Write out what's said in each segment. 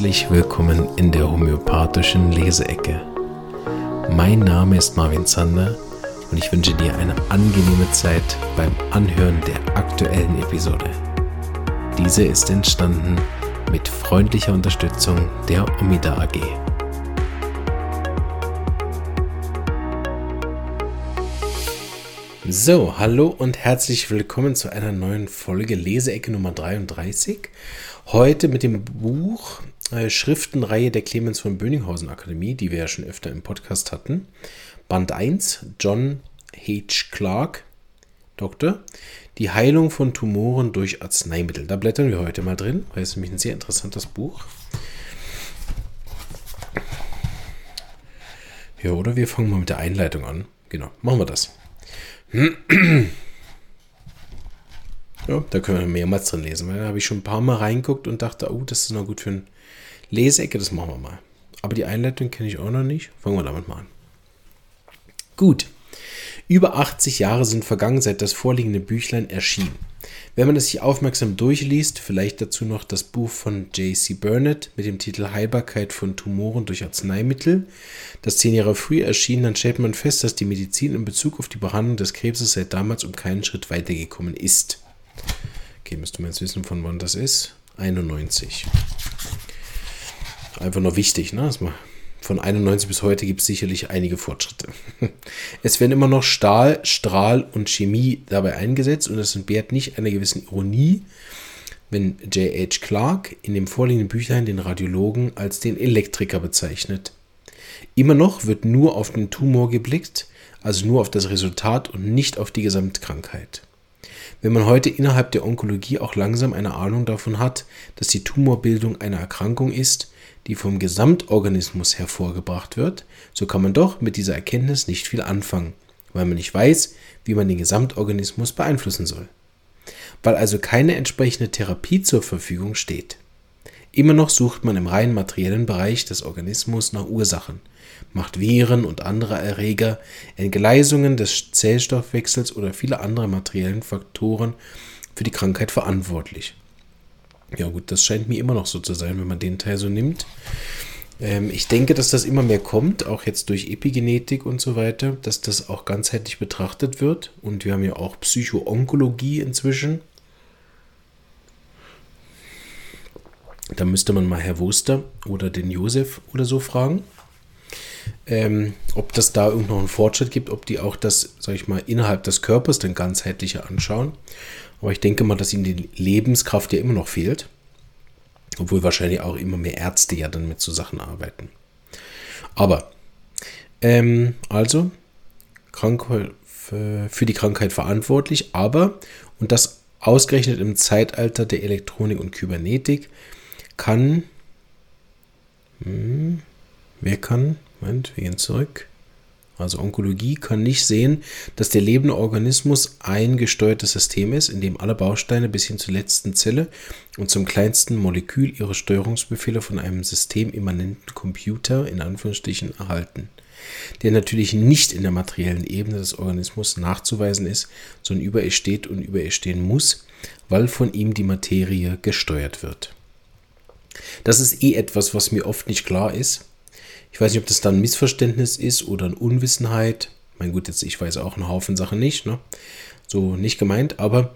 herzlich willkommen in der homöopathischen Leseecke. Mein Name ist Marvin Zander und ich wünsche dir eine angenehme Zeit beim Anhören der aktuellen Episode. Diese ist entstanden mit freundlicher Unterstützung der Omida AG. So, hallo und herzlich willkommen zu einer neuen Folge Leseecke Nummer 33. Heute mit dem Buch Schriftenreihe der Clemens von Böninghausen Akademie, die wir ja schon öfter im Podcast hatten. Band 1, John H. Clark, Doktor. Die Heilung von Tumoren durch Arzneimittel. Da blättern wir heute mal drin, weil es nämlich ein sehr interessantes Buch. Ja, oder wir fangen mal mit der Einleitung an. Genau, machen wir das. Ja, da können wir mehrmals drin lesen. Weil da habe ich schon ein paar Mal reinguckt und dachte, oh, das ist noch gut für ein Leseecke, das machen wir mal. Aber die Einleitung kenne ich auch noch nicht. Fangen wir damit mal an. Gut. Über 80 Jahre sind vergangen, seit das vorliegende Büchlein erschien. Wenn man es sich aufmerksam durchliest, vielleicht dazu noch das Buch von J.C. Burnett mit dem Titel Heilbarkeit von Tumoren durch Arzneimittel, das zehn Jahre früher erschien, dann stellt man fest, dass die Medizin in Bezug auf die Behandlung des Krebses seit damals um keinen Schritt weitergekommen ist. Okay, müsste man jetzt wissen, von wann das ist. 91. Einfach nur wichtig, ne? Von 91 bis heute gibt es sicherlich einige Fortschritte. Es werden immer noch Stahl, Strahl und Chemie dabei eingesetzt und es entbehrt nicht einer gewissen Ironie, wenn J.H. Clark in dem vorliegenden Büchlein den Radiologen als den Elektriker bezeichnet. Immer noch wird nur auf den Tumor geblickt, also nur auf das Resultat und nicht auf die Gesamtkrankheit. Wenn man heute innerhalb der Onkologie auch langsam eine Ahnung davon hat, dass die Tumorbildung eine Erkrankung ist, die vom Gesamtorganismus hervorgebracht wird, so kann man doch mit dieser Erkenntnis nicht viel anfangen, weil man nicht weiß, wie man den Gesamtorganismus beeinflussen soll. Weil also keine entsprechende Therapie zur Verfügung steht. Immer noch sucht man im rein materiellen Bereich des Organismus nach Ursachen, macht Viren und andere Erreger, Entgleisungen des Zellstoffwechsels oder viele andere materiellen Faktoren für die Krankheit verantwortlich. Ja gut, das scheint mir immer noch so zu sein, wenn man den Teil so nimmt. Ähm, ich denke, dass das immer mehr kommt, auch jetzt durch Epigenetik und so weiter, dass das auch ganzheitlich betrachtet wird. Und wir haben ja auch Psychoonkologie inzwischen. Da müsste man mal Herr Wuster oder den Josef oder so fragen, ähm, ob das da irgendwo noch einen Fortschritt gibt, ob die auch das, sag ich mal, innerhalb des Körpers dann ganzheitlicher anschauen. Aber ich denke mal, dass ihnen die Lebenskraft ja immer noch fehlt. Obwohl wahrscheinlich auch immer mehr Ärzte ja dann mit so Sachen arbeiten. Aber, ähm, also, Krankheit, für die Krankheit verantwortlich, aber, und das ausgerechnet im Zeitalter der Elektronik und Kybernetik, kann, hm, wer kann, Moment, wir gehen zurück. Also Onkologie kann nicht sehen, dass der lebende Organismus ein gesteuertes System ist, in dem alle Bausteine bis hin zur letzten Zelle und zum kleinsten Molekül ihre Steuerungsbefehle von einem systemimmanenten Computer in Anführungsstrichen erhalten, der natürlich nicht in der materiellen Ebene des Organismus nachzuweisen ist, sondern über ihr steht und über ihr stehen muss, weil von ihm die Materie gesteuert wird. Das ist eh etwas, was mir oft nicht klar ist ich weiß nicht, ob das dann ein Missverständnis ist oder eine Unwissenheit. Mein gut, jetzt ich weiß auch einen Haufen Sachen nicht, ne? So nicht gemeint, aber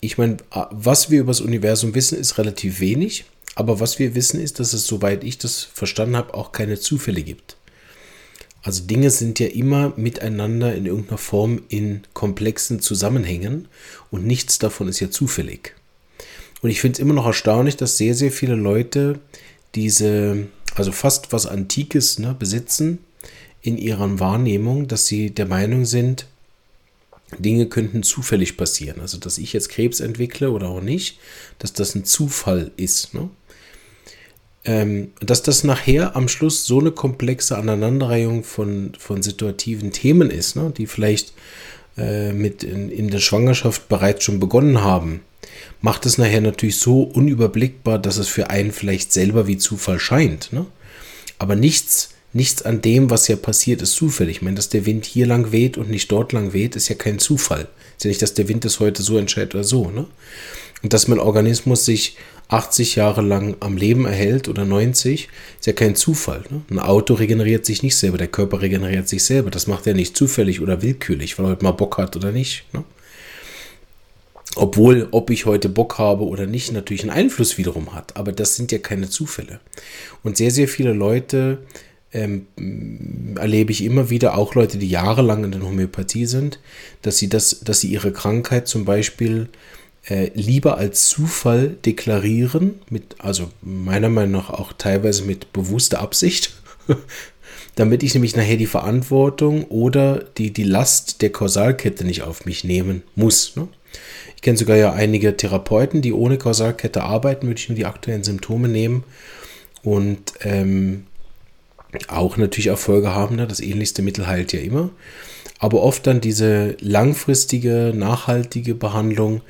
ich meine, was wir über das Universum wissen, ist relativ wenig. Aber was wir wissen, ist, dass es, soweit ich das verstanden habe, auch keine Zufälle gibt. Also Dinge sind ja immer miteinander in irgendeiner Form in komplexen Zusammenhängen und nichts davon ist ja zufällig. Und ich finde es immer noch erstaunlich, dass sehr, sehr viele Leute diese also fast was Antikes ne, besitzen in ihrer Wahrnehmung, dass sie der Meinung sind, Dinge könnten zufällig passieren. Also, dass ich jetzt Krebs entwickle oder auch nicht, dass das ein Zufall ist. Ne? Ähm, dass das nachher am Schluss so eine komplexe Aneinanderreihung von, von situativen Themen ist, ne? die vielleicht äh, mit in, in der Schwangerschaft bereits schon begonnen haben macht es nachher natürlich so unüberblickbar, dass es für einen vielleicht selber wie Zufall scheint. Ne? Aber nichts, nichts an dem, was ja passiert, ist zufällig. Ich meine, dass der Wind hier lang weht und nicht dort lang weht, ist ja kein Zufall. Ist ja nicht, dass der Wind es heute so entscheidet oder so. Ne? Und dass mein Organismus sich 80 Jahre lang am Leben erhält oder 90, ist ja kein Zufall. Ne? Ein Auto regeneriert sich nicht selber, der Körper regeneriert sich selber. Das macht er nicht zufällig oder willkürlich, weil er heute mal Bock hat oder nicht. Ne? Obwohl, ob ich heute Bock habe oder nicht, natürlich einen Einfluss wiederum hat. Aber das sind ja keine Zufälle. Und sehr, sehr viele Leute ähm, erlebe ich immer wieder, auch Leute, die jahrelang in der Homöopathie sind, dass sie, das, dass sie ihre Krankheit zum Beispiel äh, lieber als Zufall deklarieren, mit, also meiner Meinung nach auch teilweise mit bewusster Absicht, damit ich nämlich nachher die Verantwortung oder die, die Last der Kausalkette nicht auf mich nehmen muss. Ne? Ich kenne sogar ja einige Therapeuten, die ohne Kausalkette arbeiten, würde ich nur die aktuellen Symptome nehmen und ähm, auch natürlich Erfolge haben. Ne? Das ähnlichste Mittel heilt ja immer. Aber oft dann diese langfristige, nachhaltige Behandlung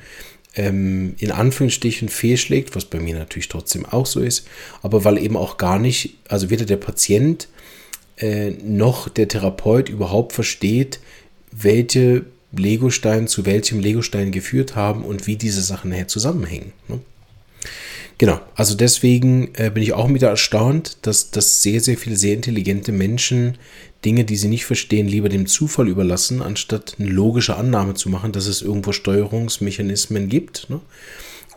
ähm, in Anführungsstrichen fehlschlägt, was bei mir natürlich trotzdem auch so ist, aber weil eben auch gar nicht, also weder der Patient äh, noch der Therapeut überhaupt versteht, welche Legosteine zu welchem Legostein geführt haben und wie diese Sachen nachher zusammenhängen. Ne? Genau, also deswegen äh, bin ich auch wieder erstaunt, dass, dass sehr, sehr viele sehr intelligente Menschen Dinge, die sie nicht verstehen, lieber dem Zufall überlassen, anstatt eine logische Annahme zu machen, dass es irgendwo Steuerungsmechanismen gibt ne?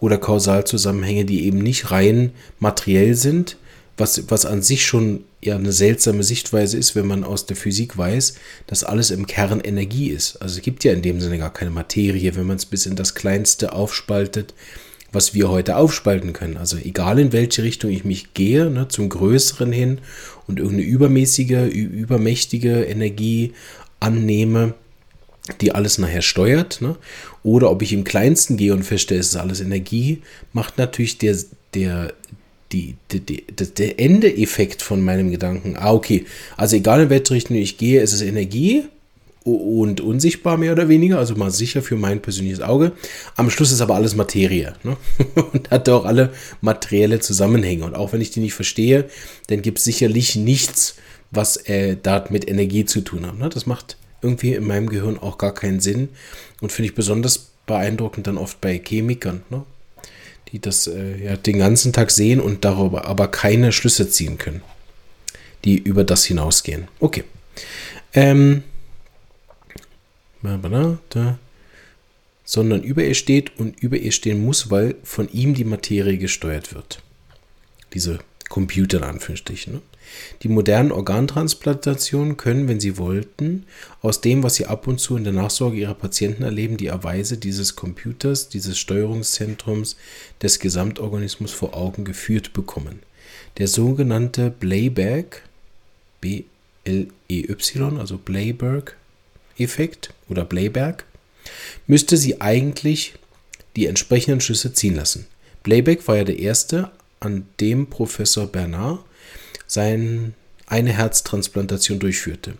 oder Kausalzusammenhänge, die eben nicht rein materiell sind, was, was an sich schon ja eine seltsame Sichtweise ist, wenn man aus der Physik weiß, dass alles im Kern Energie ist. Also es gibt ja in dem Sinne gar keine Materie, wenn man es bis in das Kleinste aufspaltet was wir heute aufspalten können. Also egal in welche Richtung ich mich gehe, ne, zum Größeren hin und irgendeine übermäßige, übermächtige Energie annehme, die alles nachher steuert, ne? oder ob ich im Kleinsten gehe und feststelle, es ist alles Energie, macht natürlich der, der, die, die, die, der Endeeffekt von meinem Gedanken. Ah, okay, also egal in welche Richtung ich gehe, ist es Energie und unsichtbar mehr oder weniger, also mal sicher für mein persönliches Auge. Am Schluss ist aber alles Materie ne? und hat auch alle materielle Zusammenhänge. Und auch wenn ich die nicht verstehe, dann gibt es sicherlich nichts, was äh, da mit Energie zu tun hat. Ne? Das macht irgendwie in meinem Gehirn auch gar keinen Sinn und finde ich besonders beeindruckend dann oft bei Chemikern, ne? Die das äh, ja den ganzen Tag sehen und darüber aber keine Schlüsse ziehen können, die über das hinausgehen. Okay. Ähm, sondern über ihr steht und über ihr stehen muss, weil von ihm die Materie gesteuert wird. Diese Computer in Anführungsstrichen. Ne? Die modernen Organtransplantationen können, wenn sie wollten, aus dem, was sie ab und zu in der Nachsorge ihrer Patienten erleben, die Erweise dieses Computers, dieses Steuerungszentrums des Gesamtorganismus vor Augen geführt bekommen. Der sogenannte Blayberg, B-L-E-Y, also Blayberg Effekt oder Blayberg, müsste sie eigentlich die entsprechenden Schlüsse ziehen lassen. Blayback war ja der erste, an dem Professor Bernard sein, eine Herztransplantation durchführte.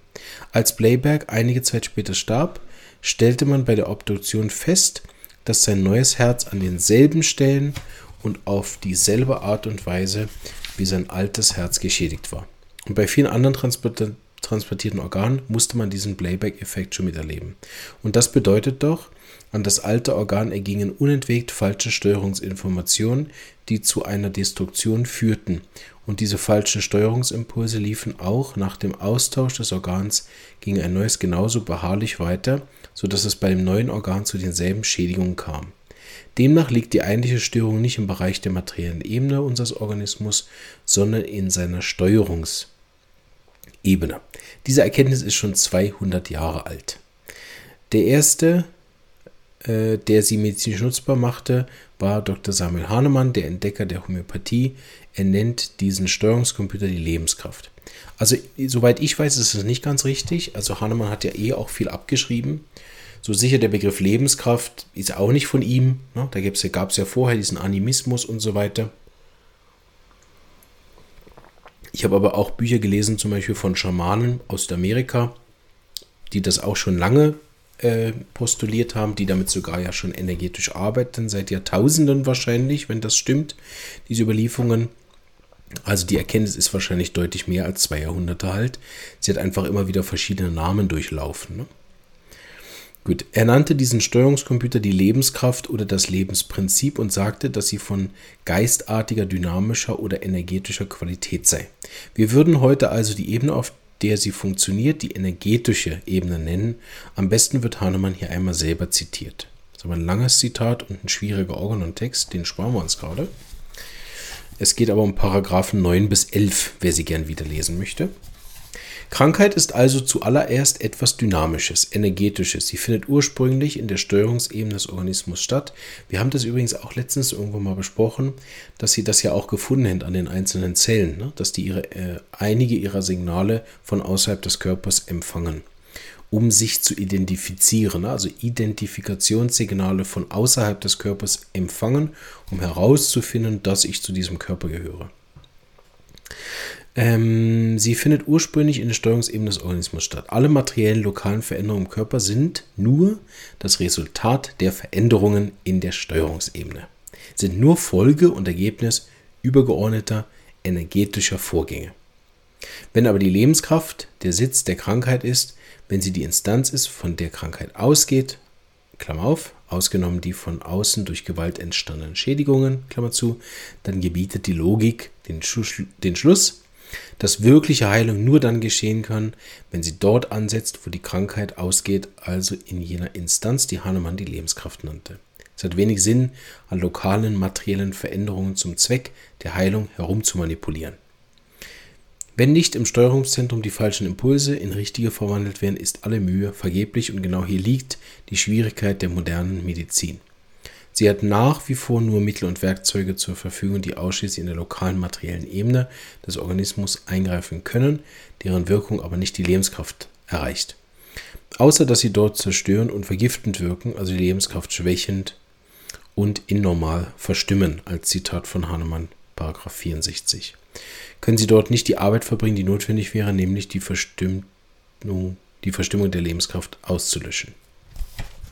Als Blayberg einige Zeit später starb, stellte man bei der Obduktion fest, dass sein neues Herz an denselben Stellen und auf dieselbe Art und Weise wie sein altes Herz geschädigt war. Und bei vielen anderen Transplantationen transplantierten Organ musste man diesen Playback-Effekt schon miterleben. Und das bedeutet doch, an das alte Organ ergingen unentwegt falsche Steuerungsinformationen, die zu einer Destruktion führten. Und diese falschen Steuerungsimpulse liefen auch nach dem Austausch des Organs gegen ein neues genauso beharrlich weiter, sodass es bei dem neuen Organ zu denselben Schädigungen kam. Demnach liegt die eigentliche Störung nicht im Bereich der materiellen Ebene unseres Organismus, sondern in seiner Steuerungs- Ebene. Diese Erkenntnis ist schon 200 Jahre alt. Der erste, äh, der sie medizinisch nutzbar machte, war Dr. Samuel Hahnemann, der Entdecker der Homöopathie. Er nennt diesen Steuerungscomputer die Lebenskraft. Also, soweit ich weiß, ist es nicht ganz richtig. Also, Hahnemann hat ja eh auch viel abgeschrieben. So sicher der Begriff Lebenskraft ist auch nicht von ihm. Ne? Da gab es ja vorher diesen Animismus und so weiter. Ich habe aber auch Bücher gelesen, zum Beispiel von Schamanen aus Amerika, die das auch schon lange äh, postuliert haben, die damit sogar ja schon energetisch arbeiten, seit Jahrtausenden wahrscheinlich, wenn das stimmt, diese Überlieferungen. Also die Erkenntnis ist wahrscheinlich deutlich mehr als zwei Jahrhunderte alt. Sie hat einfach immer wieder verschiedene Namen durchlaufen. Ne? Gut, er nannte diesen Steuerungscomputer die Lebenskraft oder das Lebensprinzip und sagte, dass sie von geistartiger, dynamischer oder energetischer Qualität sei. Wir würden heute also die Ebene, auf der sie funktioniert, die energetische Ebene nennen. Am besten wird Hahnemann hier einmal selber zitiert. Das ist aber ein langes Zitat und ein schwieriger Organon-Text, den sparen wir uns gerade. Es geht aber um Paragraphen 9 bis 11, wer sie gern wieder lesen möchte. Krankheit ist also zuallererst etwas Dynamisches, Energetisches. Sie findet ursprünglich in der Steuerungsebene des Organismus statt. Wir haben das übrigens auch letztens irgendwo mal besprochen, dass sie das ja auch gefunden haben an den einzelnen Zellen, ne? dass die ihre, äh, einige ihrer Signale von außerhalb des Körpers empfangen, um sich zu identifizieren. Ne? Also Identifikationssignale von außerhalb des Körpers empfangen, um herauszufinden, dass ich zu diesem Körper gehöre. Ähm, sie findet ursprünglich in der Steuerungsebene des Organismus statt. Alle materiellen lokalen Veränderungen im Körper sind nur das Resultat der Veränderungen in der Steuerungsebene, sind nur Folge und Ergebnis übergeordneter energetischer Vorgänge. Wenn aber die Lebenskraft der Sitz der Krankheit ist, wenn sie die Instanz ist, von der Krankheit ausgeht, Klammer auf, ausgenommen die von außen durch Gewalt entstandenen Schädigungen, Klammer zu, dann gebietet die Logik den, Schluss, den Schluss, dass wirkliche Heilung nur dann geschehen kann, wenn sie dort ansetzt, wo die Krankheit ausgeht, also in jener Instanz, die Hahnemann die Lebenskraft nannte. Es hat wenig Sinn, an lokalen materiellen Veränderungen zum Zweck der Heilung herumzumanipulieren. Wenn nicht im Steuerungszentrum die falschen Impulse in richtige verwandelt werden, ist alle Mühe vergeblich und genau hier liegt die Schwierigkeit der modernen Medizin. Sie hat nach wie vor nur Mittel und Werkzeuge zur Verfügung, die ausschließlich in der lokalen materiellen Ebene des Organismus eingreifen können, deren Wirkung aber nicht die Lebenskraft erreicht. Außer dass sie dort zerstörend und vergiftend wirken, also die Lebenskraft schwächend und innormal verstimmen, als Zitat von Hahnemann, Paragraph 64. Können sie dort nicht die Arbeit verbringen, die notwendig wäre, nämlich die Verstimmung, die Verstimmung der Lebenskraft auszulöschen.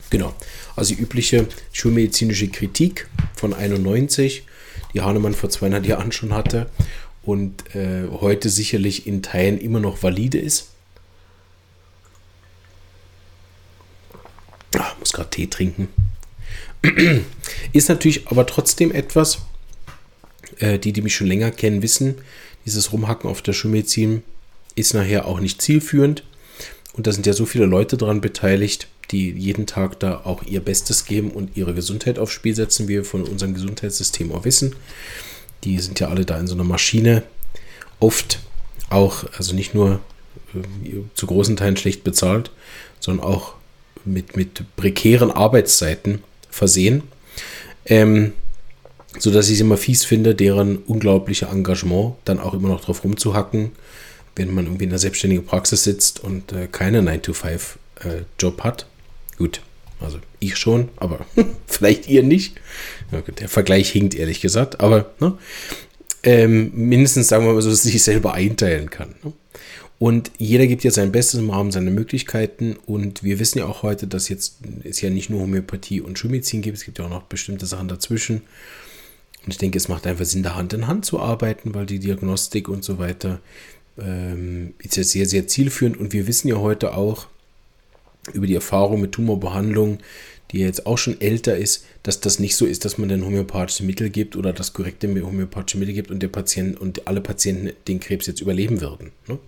Genau. Also die übliche schulmedizinische Kritik von 91, die Hahnemann vor 200 Jahren schon hatte und äh, heute sicherlich in Teilen immer noch valide ist. Ah, muss gerade Tee trinken. ist natürlich aber trotzdem etwas, äh, die, die mich schon länger kennen, wissen, dieses Rumhacken auf der Schulmedizin ist nachher auch nicht zielführend. Und da sind ja so viele Leute daran beteiligt, die jeden Tag da auch ihr Bestes geben und ihre Gesundheit aufs Spiel setzen, wie wir von unserem Gesundheitssystem auch wissen. Die sind ja alle da in so einer Maschine. Oft auch, also nicht nur äh, zu großen Teilen schlecht bezahlt, sondern auch mit, mit prekären Arbeitszeiten versehen. Ähm, so dass ich es immer fies finde, deren unglaubliche Engagement dann auch immer noch drauf rumzuhacken, wenn man irgendwie in der selbstständigen Praxis sitzt und äh, keine 9-to-5-Job äh, hat. Gut, also ich schon, aber vielleicht ihr nicht. Der Vergleich hinkt ehrlich gesagt, aber ne, ähm, mindestens sagen wir mal so, dass sich selber einteilen kann. Ne? Und jeder gibt ja sein Bestes im Rahmen seiner Möglichkeiten. Und wir wissen ja auch heute, dass jetzt es ja nicht nur Homöopathie und Schulmedizin gibt, es gibt ja auch noch bestimmte Sachen dazwischen. Und ich denke, es macht einfach Sinn, da Hand in Hand zu arbeiten, weil die Diagnostik und so weiter ähm, ist ja sehr, sehr zielführend. Und wir wissen ja heute auch, über die Erfahrung mit Tumorbehandlung, die jetzt auch schon älter ist, dass das nicht so ist, dass man dann homöopathische Mittel gibt oder das korrekte homöopathische Mittel gibt und der Patient und alle Patienten den Krebs jetzt überleben würden. Ne?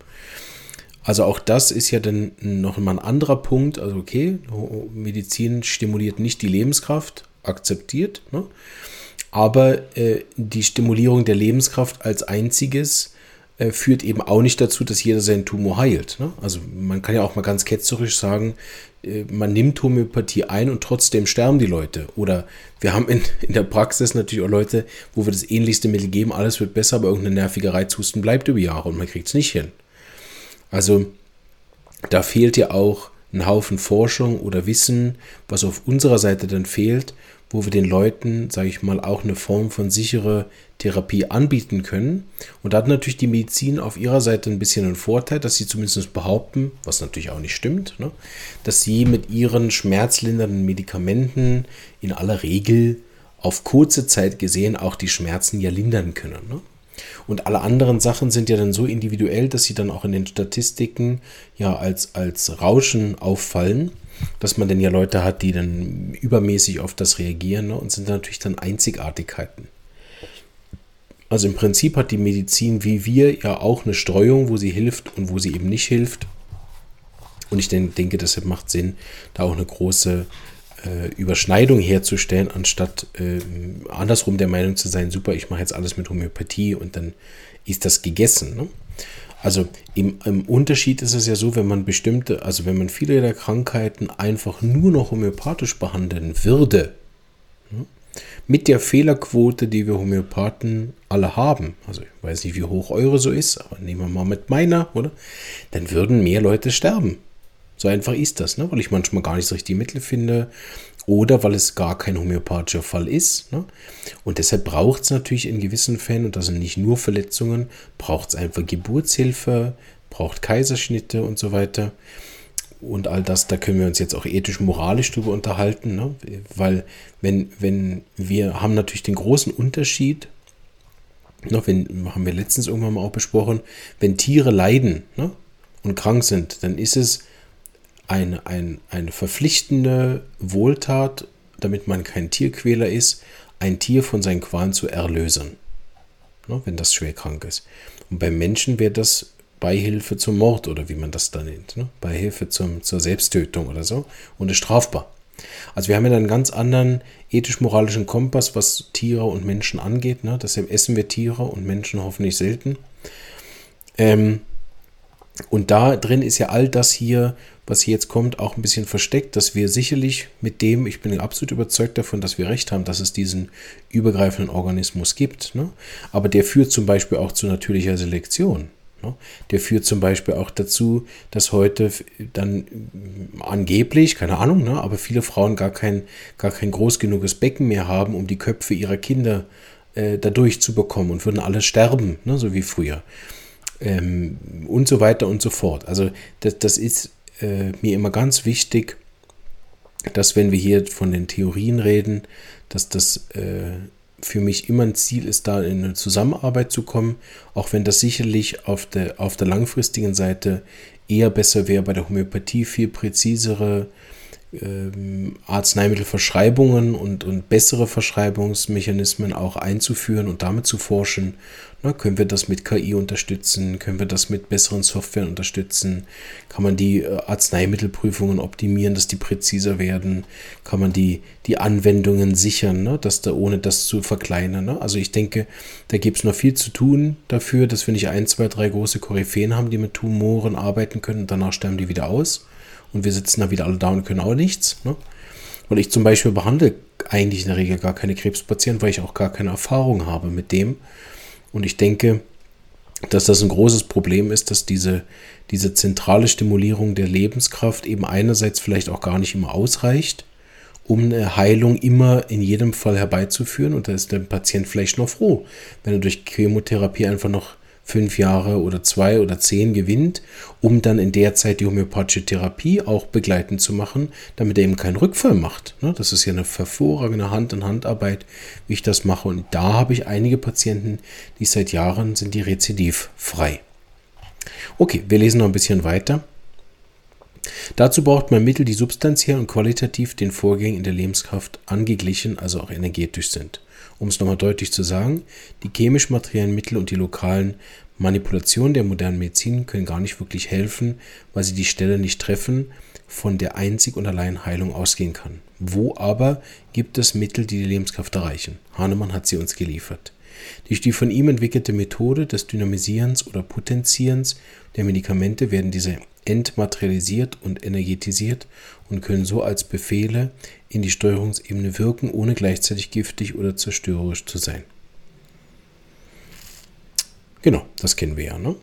Also auch das ist ja dann noch mal ein anderer Punkt. Also okay, Medizin stimuliert nicht die Lebenskraft, akzeptiert, ne? aber äh, die Stimulierung der Lebenskraft als einziges äh, führt eben auch nicht dazu, dass jeder seinen Tumor heilt. Ne? Also man kann ja auch mal ganz ketzerisch sagen, äh, man nimmt Homöopathie ein und trotzdem sterben die Leute. Oder wir haben in, in der Praxis natürlich auch Leute, wo wir das ähnlichste Mittel geben, alles wird besser, aber irgendeine nervige Reizhusten bleibt über Jahre und man kriegt es nicht hin. Also da fehlt ja auch ein Haufen Forschung oder Wissen, was auf unserer Seite dann fehlt, wo wir den Leuten, sage ich mal, auch eine Form von sicherer Therapie anbieten können. Und da hat natürlich die Medizin auf ihrer Seite ein bisschen einen Vorteil, dass sie zumindest behaupten, was natürlich auch nicht stimmt, ne, dass sie mit ihren schmerzlindernden Medikamenten in aller Regel auf kurze Zeit gesehen auch die Schmerzen ja lindern können. Ne? Und alle anderen Sachen sind ja dann so individuell, dass sie dann auch in den Statistiken ja als, als Rauschen auffallen. Dass man denn ja Leute hat, die dann übermäßig auf das reagieren ne, und sind natürlich dann Einzigartigkeiten. Also im Prinzip hat die Medizin wie wir ja auch eine Streuung, wo sie hilft und wo sie eben nicht hilft. Und ich denke, deshalb macht Sinn, da auch eine große äh, Überschneidung herzustellen, anstatt äh, andersrum der Meinung zu sein, super, ich mache jetzt alles mit Homöopathie und dann ist das gegessen. Ne? Also im, im, Unterschied ist es ja so, wenn man bestimmte, also wenn man viele der Krankheiten einfach nur noch homöopathisch behandeln würde, ne? mit der Fehlerquote, die wir Homöopathen alle haben, also ich weiß nicht, wie hoch eure so ist, aber nehmen wir mal mit meiner, oder? Dann würden mehr Leute sterben. So einfach ist das, ne? weil ich manchmal gar nicht so richtig Mittel finde oder weil es gar kein homöopathischer Fall ist. Ne? Und deshalb braucht es natürlich in gewissen Fällen, und das sind nicht nur Verletzungen, braucht es einfach Geburtshilfe, braucht Kaiserschnitte und so weiter. Und all das, da können wir uns jetzt auch ethisch-moralisch drüber unterhalten, ne? weil wenn, wenn wir haben natürlich den großen Unterschied, ne? wenn, haben wir letztens irgendwann mal auch besprochen, wenn Tiere leiden ne? und krank sind, dann ist es eine, ein, eine verpflichtende Wohltat, damit man kein Tierquäler ist, ein Tier von seinen Qualen zu erlösen, ne, wenn das schwer krank ist. Und beim Menschen wäre das Beihilfe zum Mord oder wie man das da nennt, ne? Beihilfe zum, zur Selbsttötung oder so und ist strafbar. Also wir haben ja einen ganz anderen ethisch-moralischen Kompass, was Tiere und Menschen angeht. Ne? Deshalb essen wir Tiere und Menschen hoffentlich selten. Ähm, und da drin ist ja all das hier, was hier jetzt kommt, auch ein bisschen versteckt, dass wir sicherlich mit dem, ich bin absolut überzeugt davon, dass wir recht haben, dass es diesen übergreifenden Organismus gibt. Ne? Aber der führt zum Beispiel auch zu natürlicher Selektion. Ne? Der führt zum Beispiel auch dazu, dass heute dann angeblich, keine Ahnung, ne, aber viele Frauen gar kein, gar kein groß genuges Becken mehr haben, um die Köpfe ihrer Kinder äh, dadurch zu bekommen und würden alle sterben, ne, so wie früher ähm, und so weiter und so fort. Also das, das ist äh, mir immer ganz wichtig, dass wenn wir hier von den Theorien reden, dass das äh, für mich immer ein Ziel ist, da in eine Zusammenarbeit zu kommen, auch wenn das sicherlich auf der, auf der langfristigen Seite eher besser wäre, bei der Homöopathie viel präzisere ähm, Arzneimittelverschreibungen und, und bessere Verschreibungsmechanismen auch einzuführen und damit zu forschen. Na, können wir das mit KI unterstützen? Können wir das mit besseren Software unterstützen? Kann man die äh, Arzneimittelprüfungen optimieren, dass die präziser werden? Kann man die, die Anwendungen sichern, ne? dass da ohne das zu verkleinern? Ne? Also ich denke, da gibt es noch viel zu tun dafür, dass wir nicht ein, zwei, drei große Koryphäen haben, die mit Tumoren arbeiten können und danach sterben die wieder aus und wir sitzen da wieder alle da und können auch nichts. Ne? Und ich zum Beispiel behandle eigentlich in der Regel gar keine Krebspatienten, weil ich auch gar keine Erfahrung habe mit dem. Und ich denke, dass das ein großes Problem ist, dass diese, diese zentrale Stimulierung der Lebenskraft eben einerseits vielleicht auch gar nicht immer ausreicht, um eine Heilung immer in jedem Fall herbeizuführen. Und da ist der Patient vielleicht noch froh, wenn er durch Chemotherapie einfach noch fünf Jahre oder zwei oder zehn gewinnt, um dann in der Zeit die homöopathische Therapie auch begleitend zu machen, damit er eben keinen Rückfall macht. Ne, das ist ja eine hervorragende Hand-in-Hand-Arbeit, wie ich das mache. Und da habe ich einige Patienten, die seit Jahren sind die rezidivfrei. Okay, wir lesen noch ein bisschen weiter. Dazu braucht man Mittel, die substanziell und qualitativ den Vorgängen in der Lebenskraft angeglichen, also auch energetisch sind um es nochmal deutlich zu sagen, die chemisch-materiellen Mittel und die lokalen Manipulationen der modernen Medizin können gar nicht wirklich helfen, weil sie die Stelle nicht treffen, von der einzig und allein Heilung ausgehen kann. Wo aber gibt es Mittel, die die Lebenskraft erreichen? Hahnemann hat sie uns geliefert. Durch die von ihm entwickelte Methode des Dynamisierens oder Potenzierens der Medikamente werden diese entmaterialisiert und energetisiert und können so als Befehle in die Steuerungsebene wirken, ohne gleichzeitig giftig oder zerstörerisch zu sein. Genau, das kennen wir ja. Ne?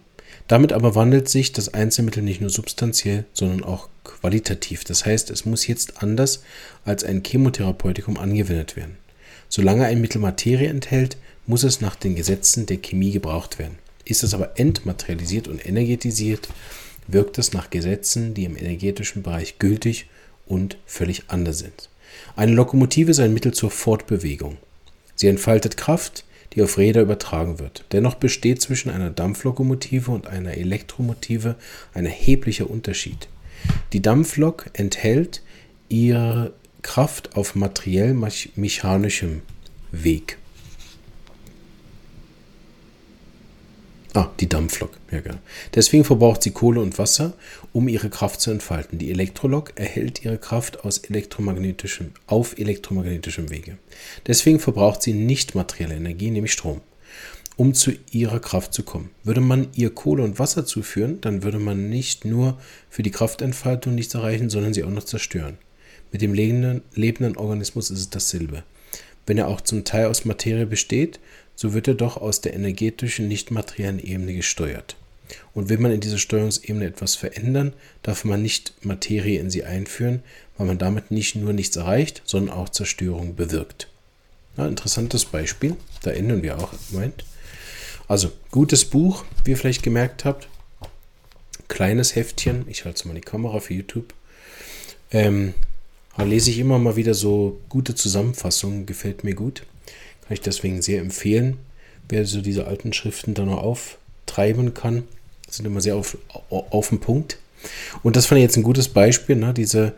Damit aber wandelt sich das Einzelmittel nicht nur substanziell, sondern auch qualitativ. Das heißt, es muss jetzt anders als ein Chemotherapeutikum angewendet werden. Solange ein Mittel Materie enthält, muss es nach den Gesetzen der Chemie gebraucht werden. Ist es aber entmaterialisiert und energetisiert, wirkt es nach Gesetzen, die im energetischen Bereich gültig und völlig anders sind. Eine Lokomotive ist ein Mittel zur Fortbewegung. Sie entfaltet Kraft, die auf Räder übertragen wird. Dennoch besteht zwischen einer Dampflokomotive und einer Elektromotive ein erheblicher Unterschied. Die Dampflok enthält ihre Kraft auf materiell-mechanischem Weg. Ah, die Dampflok. Ja, genau. Deswegen verbraucht sie Kohle und Wasser, um ihre Kraft zu entfalten. Die Elektrolok erhält ihre Kraft aus elektromagnetischem, auf elektromagnetischem Wege. Deswegen verbraucht sie nicht materielle Energie, nämlich Strom, um zu ihrer Kraft zu kommen. Würde man ihr Kohle und Wasser zuführen, dann würde man nicht nur für die Kraftentfaltung nichts erreichen, sondern sie auch noch zerstören. Mit dem lebenden, lebenden Organismus ist es dasselbe. Wenn er auch zum Teil aus Materie besteht, so wird er doch aus der energetischen, nicht materiellen Ebene gesteuert. Und will man in dieser Steuerungsebene etwas verändern, darf man nicht Materie in sie einführen, weil man damit nicht nur nichts erreicht, sondern auch Zerstörung bewirkt. Ja, interessantes Beispiel, da ändern wir auch Moment. Also, gutes Buch, wie ihr vielleicht gemerkt habt. Kleines Heftchen, ich halte mal die Kamera für YouTube. Ähm, da lese ich immer mal wieder so gute Zusammenfassungen, gefällt mir gut. Kann ich deswegen sehr empfehlen. Wer so diese alten Schriften dann noch auftreiben kann, sind immer sehr auf, auf den Punkt. Und das fand ich jetzt ein gutes Beispiel, ne? diese,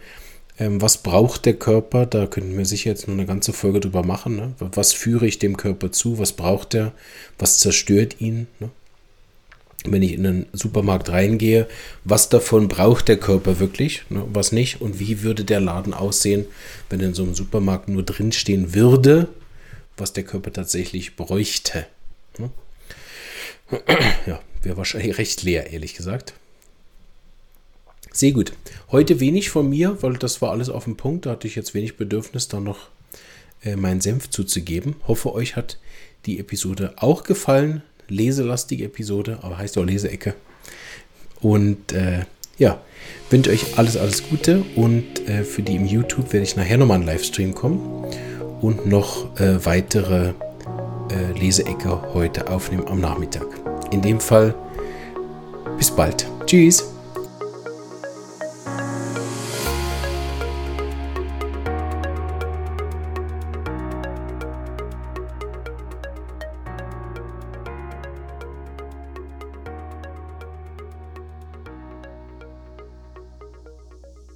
ähm, was braucht der Körper? Da könnten wir sicher jetzt nur eine ganze Folge drüber machen. Ne? Was führe ich dem Körper zu? Was braucht er? Was zerstört ihn? Ne? Wenn ich in einen Supermarkt reingehe, was davon braucht der Körper wirklich, ne? was nicht? Und wie würde der Laden aussehen, wenn in so einem Supermarkt nur drinstehen würde, was der Körper tatsächlich bräuchte. Ja, wäre wahrscheinlich recht leer, ehrlich gesagt. Sehr gut. Heute wenig von mir, weil das war alles auf dem Punkt. Da hatte ich jetzt wenig Bedürfnis, da noch äh, meinen Senf zuzugeben. Hoffe, euch hat die Episode auch gefallen. Leselastige Episode, aber heißt auch Leseecke. Und äh, ja, wünsche euch alles, alles Gute. Und äh, für die im YouTube werde ich nachher nochmal einen Livestream kommen und noch äh, weitere äh, Leseecke heute aufnehmen am Nachmittag. In dem Fall bis bald. Tschüss.